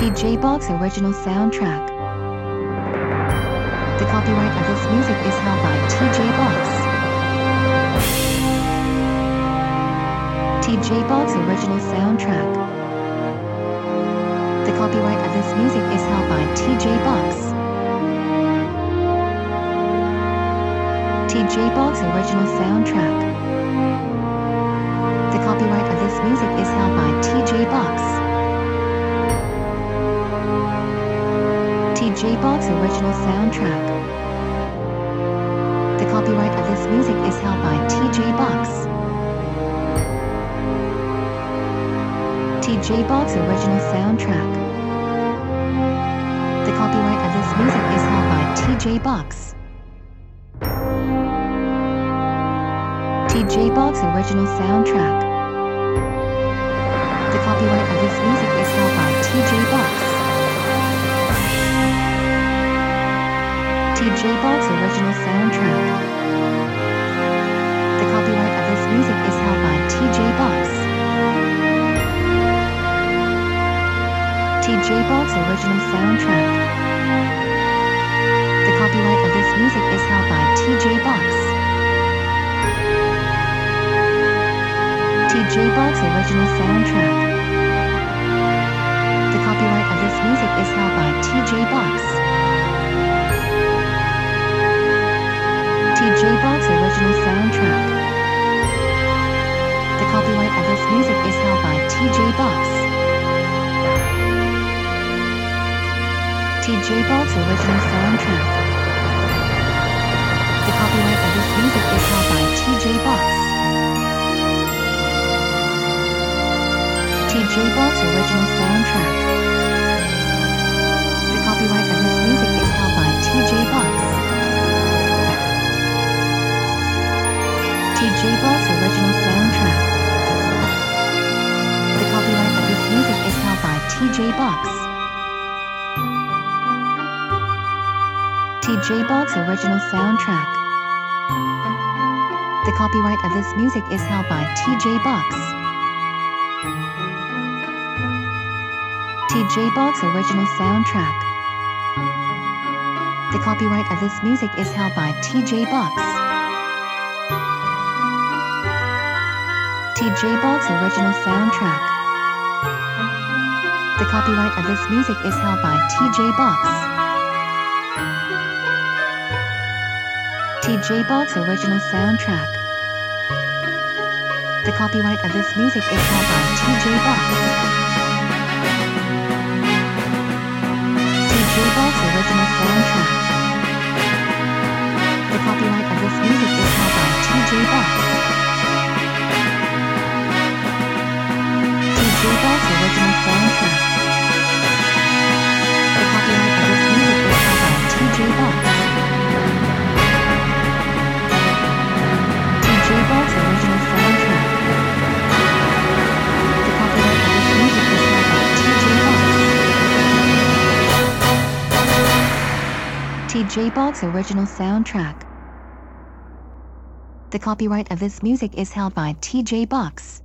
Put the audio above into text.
TJ Box original soundtrack. The copyright of this music is held by TJ Box. TJ Box original soundtrack. The copyright of this music is held by TJ Box. TJ Box original soundtrack. Box original soundtrack. The copyright of this music is held by TJ Box. TJ Box original soundtrack. The copyright of this music is held by TJ Box. TJ Box original soundtrack. The copyright of this music TJ Box original soundtrack. The copyright of this music is held by TJ Box. TJ Box original soundtrack. The copyright of this music is held by TJ Box. TJ Box original soundtrack. The copyright of this music is held by TJ Box. Music is held by TJ Box. TJ Box original soundtrack. The copyright of this music is held by TJ Box. TJ Box original TJ Box. TJ Box original soundtrack. The copyright of this music is held by TJ Box. TJ Box original soundtrack. The copyright of this music is held by TJ Box. TJ Box original soundtrack. The copyright of this music is held by TJ Box. TJ Box original soundtrack. The copyright of this music is held by TJ Box. TJ Box TJ Box original soundtrack. The copyright of this music is held by TJ Box.